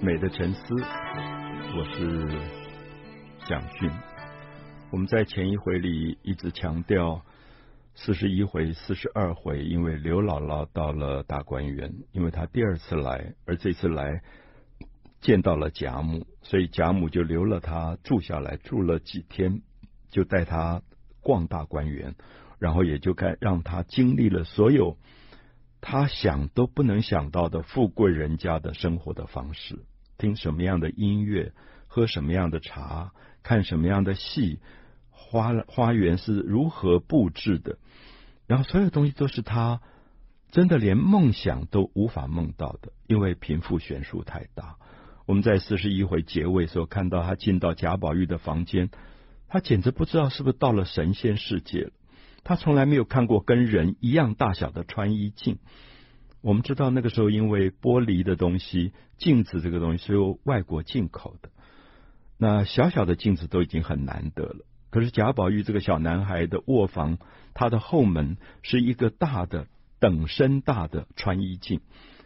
美的沉思，我是蒋勋。我们在前一回里一直强调四十一回、四十二回，因为刘姥姥到了大观园，因为她第二次来，而这次来见到了贾母，所以贾母就留了她住下来，住了几天，就带她逛大观园，然后也就该让他经历了所有他想都不能想到的富贵人家的生活的方式。听什么样的音乐，喝什么样的茶，看什么样的戏，花花园是如何布置的，然后所有东西都是他真的连梦想都无法梦到的，因为贫富悬殊太大。我们在四十一回结尾时候看到他进到贾宝玉的房间，他简直不知道是不是到了神仙世界了。他从来没有看过跟人一样大小的穿衣镜。我们知道那个时候，因为玻璃的东西，镜子这个东西是由外国进口的，那小小的镜子都已经很难得了。可是贾宝玉这个小男孩的卧房，他的后门是一个大的等身大的穿衣镜，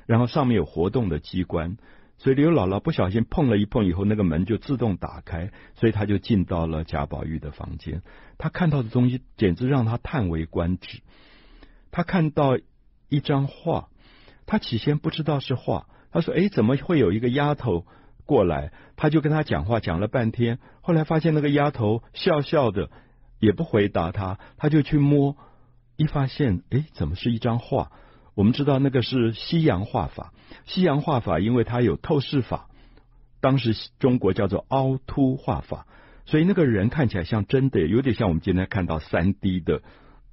然后上面有活动的机关，所以刘姥姥不小心碰了一碰以后，那个门就自动打开，所以他就进到了贾宝玉的房间。他看到的东西简直让他叹为观止。他看到一张画。他起先不知道是画，他说：“哎，怎么会有一个丫头过来？”他就跟他讲话，讲了半天。后来发现那个丫头笑笑的，也不回答他。他就去摸，一发现，哎，怎么是一张画？我们知道那个是西洋画法。西洋画法因为它有透视法，当时中国叫做凹凸画法，所以那个人看起来像真的，有点像我们今天看到三 D 的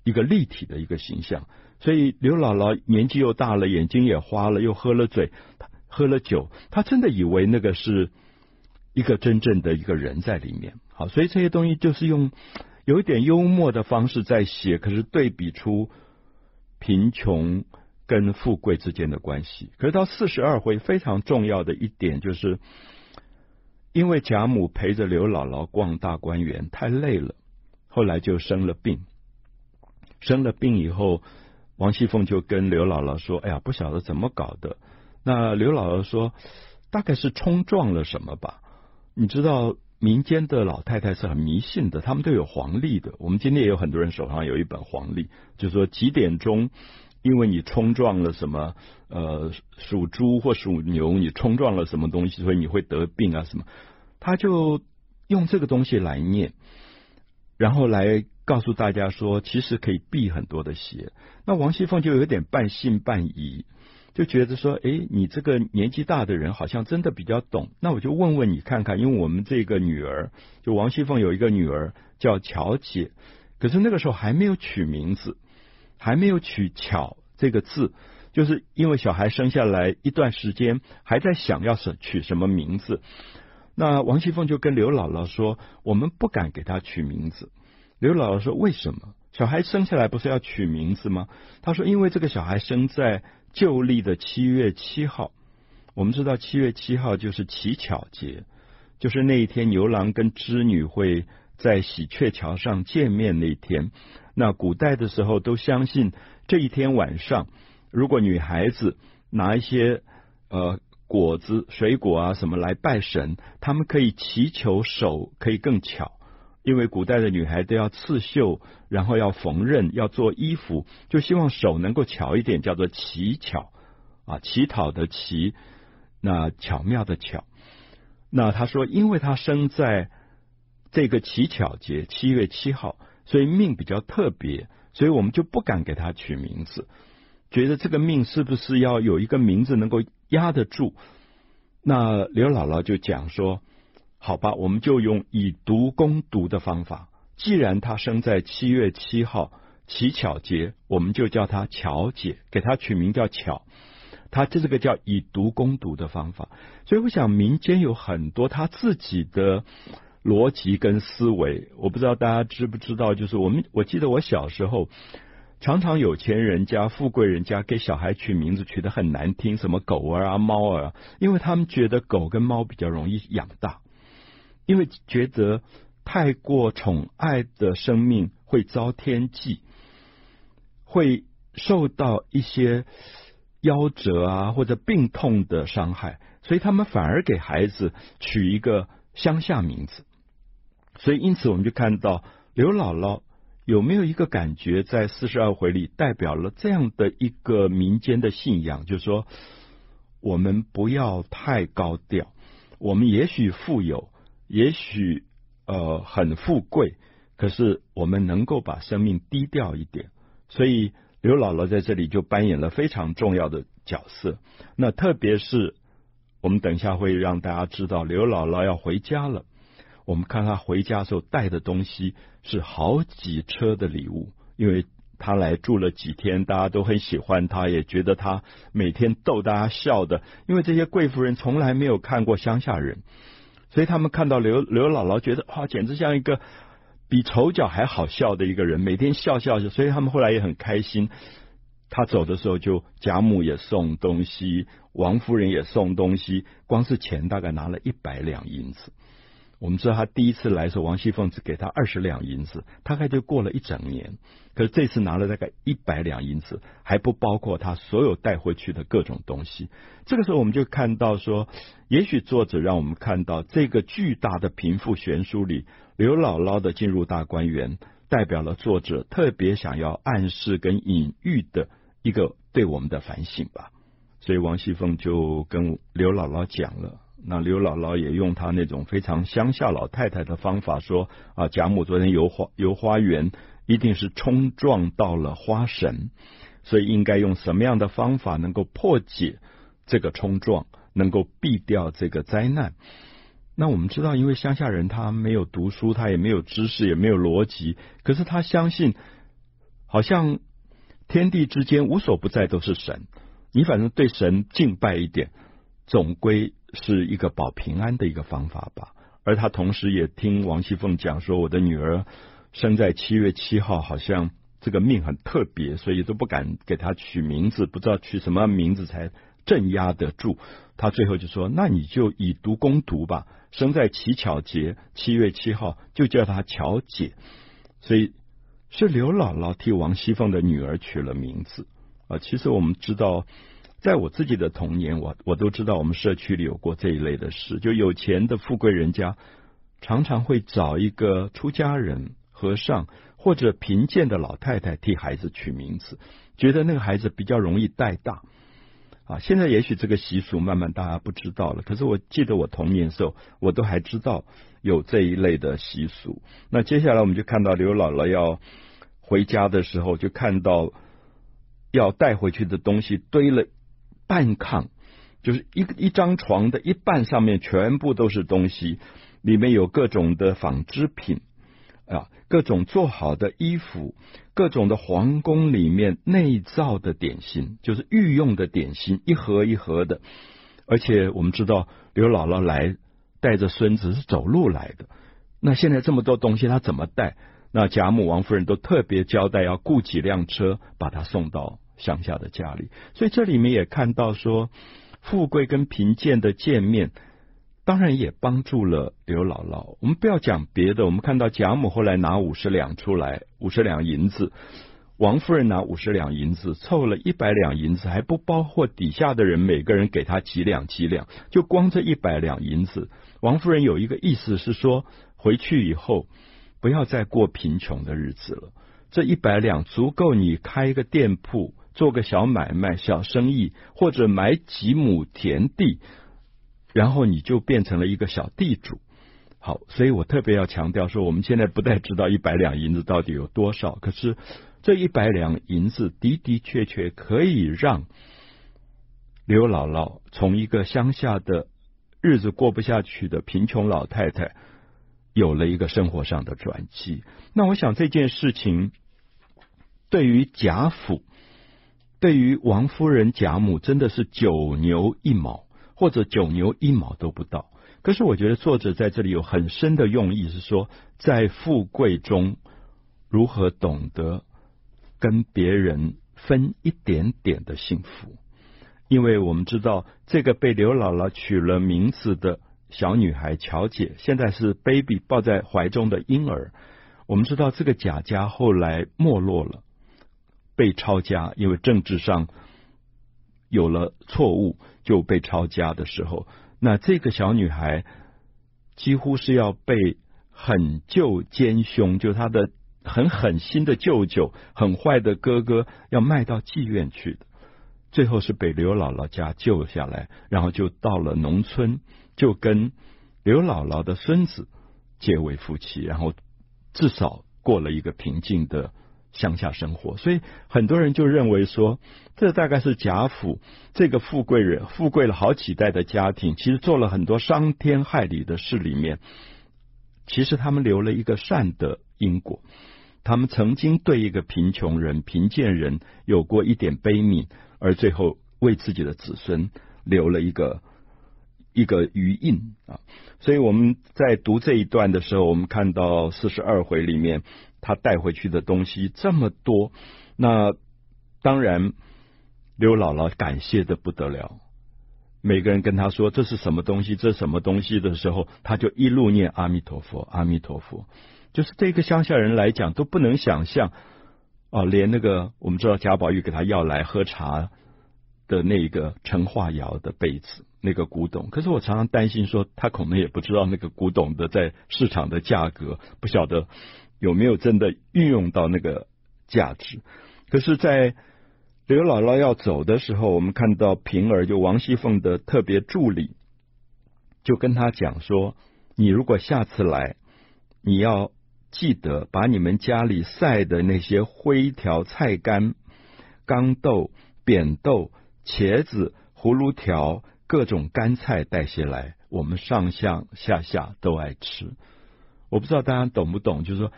一个立体的一个形象。所以刘姥姥年纪又大了，眼睛也花了，又喝了醉，喝了酒，她真的以为那个是一个真正的一个人在里面。好，所以这些东西就是用有一点幽默的方式在写，可是对比出贫穷跟富贵之间的关系。可是到四十二回非常重要的一点就是，因为贾母陪着刘姥姥逛大观园太累了，后来就生了病，生了病以后。王熙凤就跟刘姥姥说：“哎呀，不晓得怎么搞的。”那刘姥姥说：“大概是冲撞了什么吧？你知道民间的老太太是很迷信的，他们都有黄历的。我们今天也有很多人手上有一本黄历，就是说几点钟，因为你冲撞了什么，呃，属猪或属牛，你冲撞了什么东西，所以你会得病啊什么。他就用这个东西来念，然后来。”告诉大家说，其实可以避很多的邪。那王熙凤就有点半信半疑，就觉得说，哎，你这个年纪大的人好像真的比较懂。那我就问问你看看，因为我们这个女儿，就王熙凤有一个女儿叫巧姐，可是那个时候还没有取名字，还没有取巧这个字，就是因为小孩生下来一段时间，还在想要是取什么名字。那王熙凤就跟刘姥姥说，我们不敢给他取名字。刘姥姥说：“为什么小孩生下来不是要取名字吗？”他说：“因为这个小孩生在旧历的七月七号。我们知道七月七号就是乞巧节，就是那一天牛郎跟织女会在喜鹊桥上见面那天。那古代的时候都相信这一天晚上，如果女孩子拿一些呃果子、水果啊什么来拜神，他们可以祈求手可以更巧。”因为古代的女孩都要刺绣，然后要缝纫，要做衣服，就希望手能够巧一点，叫做乞巧啊，乞讨的乞，那巧妙的巧。那他说，因为他生在这个乞巧节，七月七号，所以命比较特别，所以我们就不敢给他取名字，觉得这个命是不是要有一个名字能够压得住？那刘姥姥就讲说。好吧，我们就用以毒攻毒的方法。既然他生在七月七号乞巧节，我们就叫他巧姐，给他取名叫巧。他这个叫以毒攻毒的方法。所以我想民间有很多他自己的逻辑跟思维。我不知道大家知不知道，就是我们我记得我小时候，常常有钱人家、富贵人家给小孩取名字取得很难听，什么狗儿啊、猫儿啊，因为他们觉得狗跟猫比较容易养大。因为觉得太过宠爱的生命会遭天忌，会受到一些夭折啊或者病痛的伤害，所以他们反而给孩子取一个乡下名字。所以因此我们就看到刘姥姥有没有一个感觉，在四十二回里代表了这样的一个民间的信仰，就是说我们不要太高调，我们也许富有，也许呃很富贵，可是我们能够把生命低调一点。所以。刘姥姥在这里就扮演了非常重要的角色。那特别是我们等一下会让大家知道，刘姥姥要回家了。我们看他回家时候带的东西是好几车的礼物，因为他来住了几天，大家都很喜欢他，也觉得他每天逗大家笑的。因为这些贵妇人从来没有看过乡下人，所以他们看到刘刘姥姥，觉得哇，简直像一个。比丑角还好笑的一个人，每天笑笑的，所以他们后来也很开心。他走的时候，就贾母也送东西，王夫人也送东西，光是钱大概拿了一百两银子。我们知道他第一次来的时候，王熙凤只给他二十两银子，大概就过了一整年。可是这次拿了大概一百两银子，还不包括他所有带回去的各种东西。这个时候，我们就看到说，也许作者让我们看到这个巨大的贫富悬殊里，刘姥姥的进入大观园，代表了作者特别想要暗示跟隐喻的一个对我们的反省吧。所以王熙凤就跟刘姥姥讲了。那刘姥姥也用她那种非常乡下老太太的方法说啊，贾母昨天游花游花园，一定是冲撞到了花神，所以应该用什么样的方法能够破解这个冲撞，能够避掉这个灾难？那我们知道，因为乡下人他没有读书，他也没有知识，也没有逻辑，可是他相信，好像天地之间无所不在都是神，你反正对神敬拜一点，总归。是一个保平安的一个方法吧，而他同时也听王熙凤讲说，我的女儿生在七月七号，好像这个命很特别，所以都不敢给她取名字，不知道取什么名字才镇压得住。他最后就说：“那你就以毒攻毒吧，生在乞巧节，七月七号就叫她巧姐。”所以是刘姥姥替王熙凤的女儿取了名字啊。其实我们知道。在我自己的童年，我我都知道，我们社区里有过这一类的事。就有钱的富贵人家，常常会找一个出家人、和尚或者贫贱的老太太替孩子取名字，觉得那个孩子比较容易带大。啊，现在也许这个习俗慢慢大家不知道了。可是我记得我童年时候，我都还知道有这一类的习俗。那接下来我们就看到刘姥姥要回家的时候，就看到要带回去的东西堆了。半炕就是一一张床的一半，上面全部都是东西，里面有各种的纺织品啊，各种做好的衣服，各种的皇宫里面内造的点心，就是御用的点心，一盒一盒的。而且我们知道刘姥姥来带着孙子是走路来的，那现在这么多东西，她怎么带？那贾母、王夫人都特别交代要雇几辆车把她送到。乡下的家里，所以这里面也看到说，富贵跟贫贱的见面，当然也帮助了刘姥姥。我们不要讲别的，我们看到贾母后来拿五十两出来，五十两银子；王夫人拿五十两银子，凑了一百两银子，还不包括底下的人每个人给他几两几两，就光这一百两银子。王夫人有一个意思是说，回去以后不要再过贫穷的日子了，这一百两足够你开一个店铺。做个小买卖、小生意，或者买几亩田地，然后你就变成了一个小地主。好，所以我特别要强调说，我们现在不太知道一百两银子到底有多少，可是这一百两银子的的确确可以让刘姥姥从一个乡下的日子过不下去的贫穷老太太，有了一个生活上的转机。那我想这件事情对于贾府。对于王夫人、贾母，真的是九牛一毛，或者九牛一毛都不到。可是我觉得作者在这里有很深的用意，是说在富贵中如何懂得跟别人分一点点的幸福。因为我们知道，这个被刘姥姥取了名字的小女孩乔姐，现在是 baby 抱在怀中的婴儿。我们知道，这个贾家后来没落了。被抄家，因为政治上有了错误就被抄家的时候，那这个小女孩几乎是要被狠舅奸凶，就她的很狠心的舅舅、很坏的哥哥要卖到妓院去的。最后是被刘姥姥家救下来，然后就到了农村，就跟刘姥姥的孙子结为夫妻，然后至少过了一个平静的乡下生活。所以很多人就认为说，这大概是贾府这个富贵人，富贵了好几代的家庭，其实做了很多伤天害理的事里面，其实他们留了一个善的因果。他们曾经对一个贫穷人、贫贱人有过一点悲悯。而最后为自己的子孙留了一个一个余印啊，所以我们在读这一段的时候，我们看到四十二回里面他带回去的东西这么多，那当然刘姥姥感谢的不得了，每个人跟他说这是什么东西，这什么东西的时候，他就一路念阿弥陀佛，阿弥陀佛，就是对一个乡下人来讲都不能想象。哦，连那个我们知道贾宝玉给他要来喝茶的那个陈化窑的杯子，那个古董。可是我常常担心说，他可能也不知道那个古董的在市场的价格，不晓得有没有真的运用到那个价值。可是，在刘姥姥要走的时候，我们看到平儿就王熙凤的特别助理，就跟他讲说：“你如果下次来，你要。”记得把你们家里晒的那些灰条、菜干、豇豆、扁豆、茄子、葫芦条、各种干菜带些来，我们上上下下都爱吃。我不知道大家懂不懂，就是说，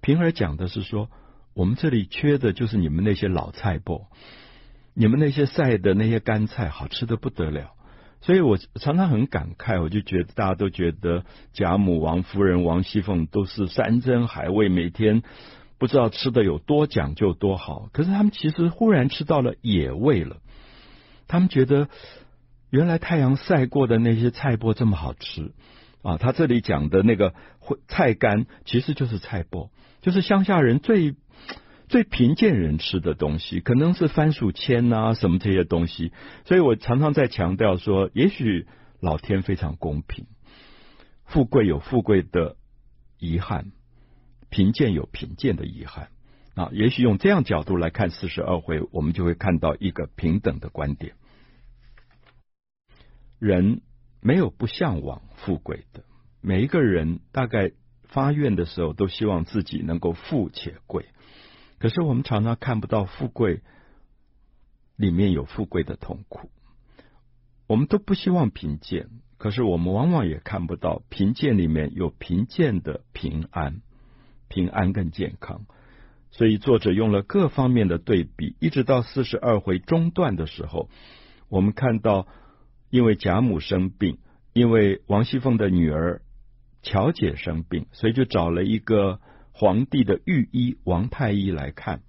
平儿讲的是说，我们这里缺的就是你们那些老菜脯，你们那些晒的那些干菜，好吃的不得了。所以我常常很感慨，我就觉得大家都觉得贾母、王夫人、王熙凤都是山珍海味，每天不知道吃的有多讲究多好。可是他们其实忽然吃到了野味了，他们觉得原来太阳晒过的那些菜脯这么好吃啊！他这里讲的那个菜干其实就是菜脯，就是乡下人最。最贫贱人吃的东西，可能是番薯签啊，什么这些东西。所以我常常在强调说，也许老天非常公平，富贵有富贵的遗憾，贫贱有贫贱的遗憾啊。也许用这样角度来看四十二回，我们就会看到一个平等的观点。人没有不向往富贵的，每一个人大概发愿的时候，都希望自己能够富且贵。可是我们常常看不到富贵里面有富贵的痛苦，我们都不希望贫贱，可是我们往往也看不到贫贱里面有贫贱的平安、平安跟健康。所以作者用了各方面的对比，一直到四十二回中段的时候，我们看到因为贾母生病，因为王熙凤的女儿乔姐生病，所以就找了一个。皇帝的御医王太医来看，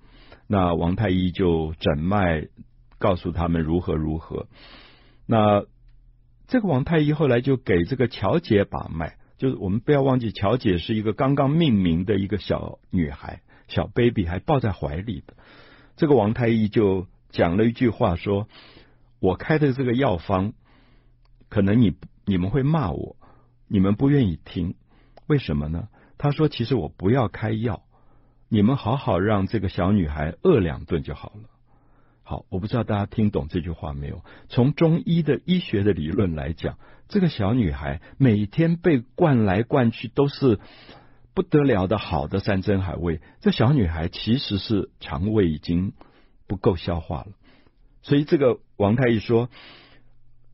那王太医就诊脉，告诉他们如何如何。那这个王太医后来就给这个乔姐把脉，就是我们不要忘记，乔姐是一个刚刚命名的一个小女孩，小 baby 还抱在怀里的。这个王太医就讲了一句话说：“我开的这个药方，可能你你们会骂我，你们不愿意听，为什么呢？”他说：“其实我不要开药，你们好好让这个小女孩饿两顿就好了。”好，我不知道大家听懂这句话没有？从中医的医学的理论来讲，这个小女孩每天被灌来灌去都是不得了的好的山珍海味，这小女孩其实是肠胃已经不够消化了。所以这个王太医说：“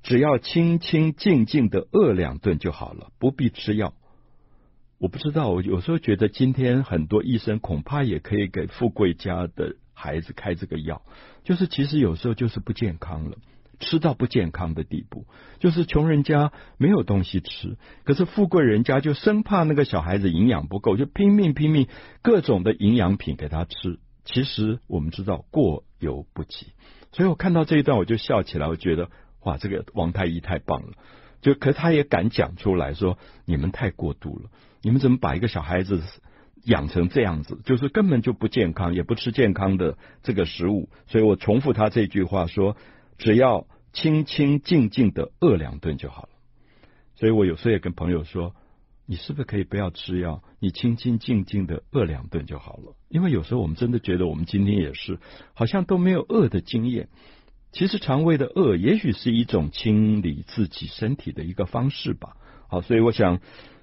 只要清清静静的饿两顿就好了，不必吃药。”我不知道，我有时候觉得今天很多医生恐怕也可以给富贵家的孩子开这个药，就是其实有时候就是不健康了，吃到不健康的地步，就是穷人家没有东西吃，可是富贵人家就生怕那个小孩子营养不够，就拼命拼命各种的营养品给他吃。其实我们知道过犹不及，所以我看到这一段我就笑起来，我觉得哇，这个王太医太棒了，就可他也敢讲出来说，你们太过度了。你们怎么把一个小孩子养成这样子，就是根本就不健康，也不吃健康的这个食物。所以我重复他这句话说：只要清清静静的饿两顿就好了。所以我有时候也跟朋友说。你是不是可以不要吃药？你清清静静的饿两顿就好了。因为有时候我们真的觉得，我们今天也是好像都没有饿的经验。其实肠胃的饿，也许是一种清理自己身体的一个方式吧。好，所以我想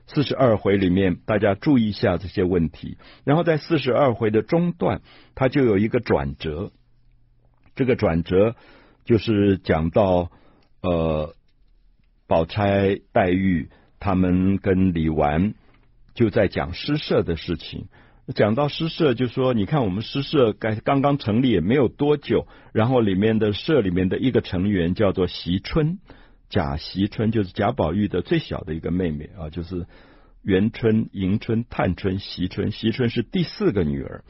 四十二回里面，大家注意一下这些问题。然后在四十二回的中段，它就有一个转折。这个转折就是讲到呃，宝钗黛玉。他们跟李纨就在讲诗社的事情，讲到诗社，就说你看我们诗社刚刚刚成立也没有多久，然后里面的社里面的一个成员叫做席春，贾席春就是贾宝玉的最小的一个妹妹啊，就是元春、迎春、探春、席春，席春是第四个女儿。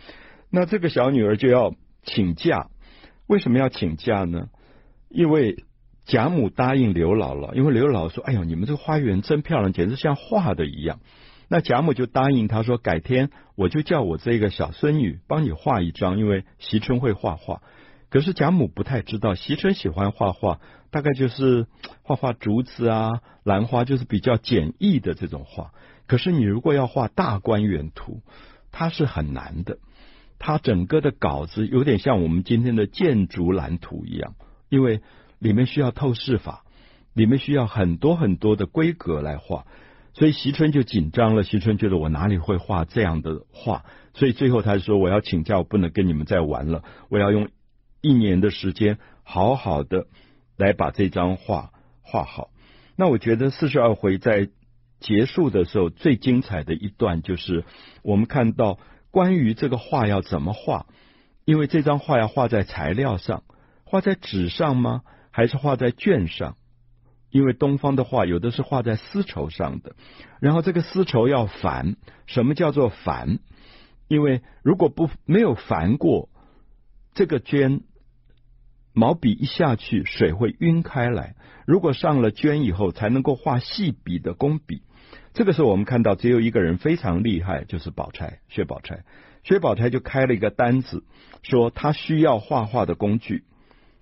那这个小女儿就要请假，为什么要请假呢？因为贾母答应刘姥姥，因为刘姥姥说：“哎呦，你们这个花园真漂亮，简直像画的一样。”那贾母就答应他说：“改天我就叫我这个小孙女帮你画一张，因为惜春会画画。”可是贾母不太知道，惜春喜欢画画，大概就是画画竹子啊、兰花，就是比较简易的这种画。可是你如果要画大观园图，它是很难的。它整个的稿子有点像我们今天的建筑蓝图一样，因为。里面需要透视法，里面需要很多很多的规格来画，所以席春就紧张了。席春觉得我哪里会画这样的画，所以最后他说：“我要请假，我不能跟你们再玩了，我要用一年的时间，好好的来把这张画画好。”那我觉得四十二回在结束的时候最精彩的一段，就是我们看到关于这个画要怎么画，因为这张画要画在材料上，画在纸上吗？还是画在绢上，因为东方的画有的是画在丝绸上的，然后这个丝绸要繁。什么叫做繁？因为如果不没有繁过，这个绢毛笔一下去，水会晕开来。如果上了绢以后，才能够画细笔的工笔。这个时候，我们看到只有一个人非常厉害，就是宝钗，薛宝钗。薛宝钗就开了一个单子，说他需要画画的工具。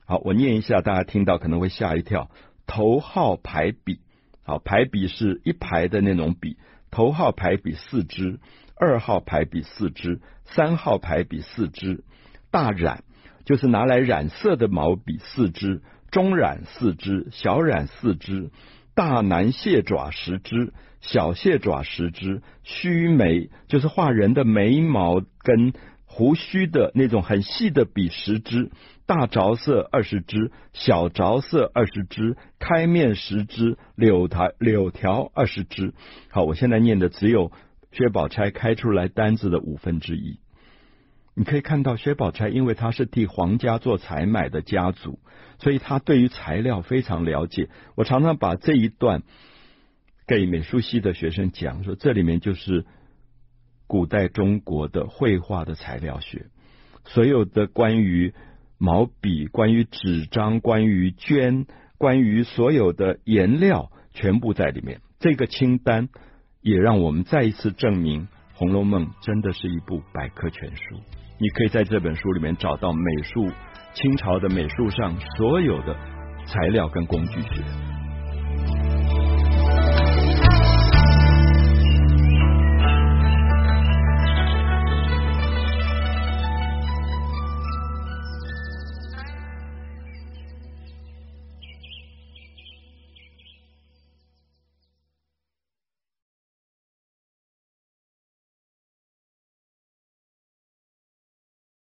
好，我念一下，大家听到可能会吓一跳。头号排笔，好，排笔是一排的那种笔。头号排笔四支，二号排笔四支，三号排笔四支。大染就是拿来染色的毛笔四支，中染四支，小染四支。大南蟹爪十支，小蟹爪十支。须眉就是画人的眉毛跟胡须的那种很细的笔十支。大着色二十支，小着色二十支，开面十支，柳条柳条二十支。好，我现在念的只有薛宝钗开出来单子的五分之一。你可以看到薛宝钗，因为他是替皇家做采买的家族，所以他对于材料非常了解。我常常把这一段给美术系的学生讲，说这里面就是古代中国的绘画的材料学，所有的关于。毛笔，关于纸张，关于绢，关于所有的颜料，全部在里面。这个清单也让我们再一次证明，《红楼梦》真的是一部百科全书。你可以在这本书里面找到美术，清朝的美术上所有的材料跟工具学。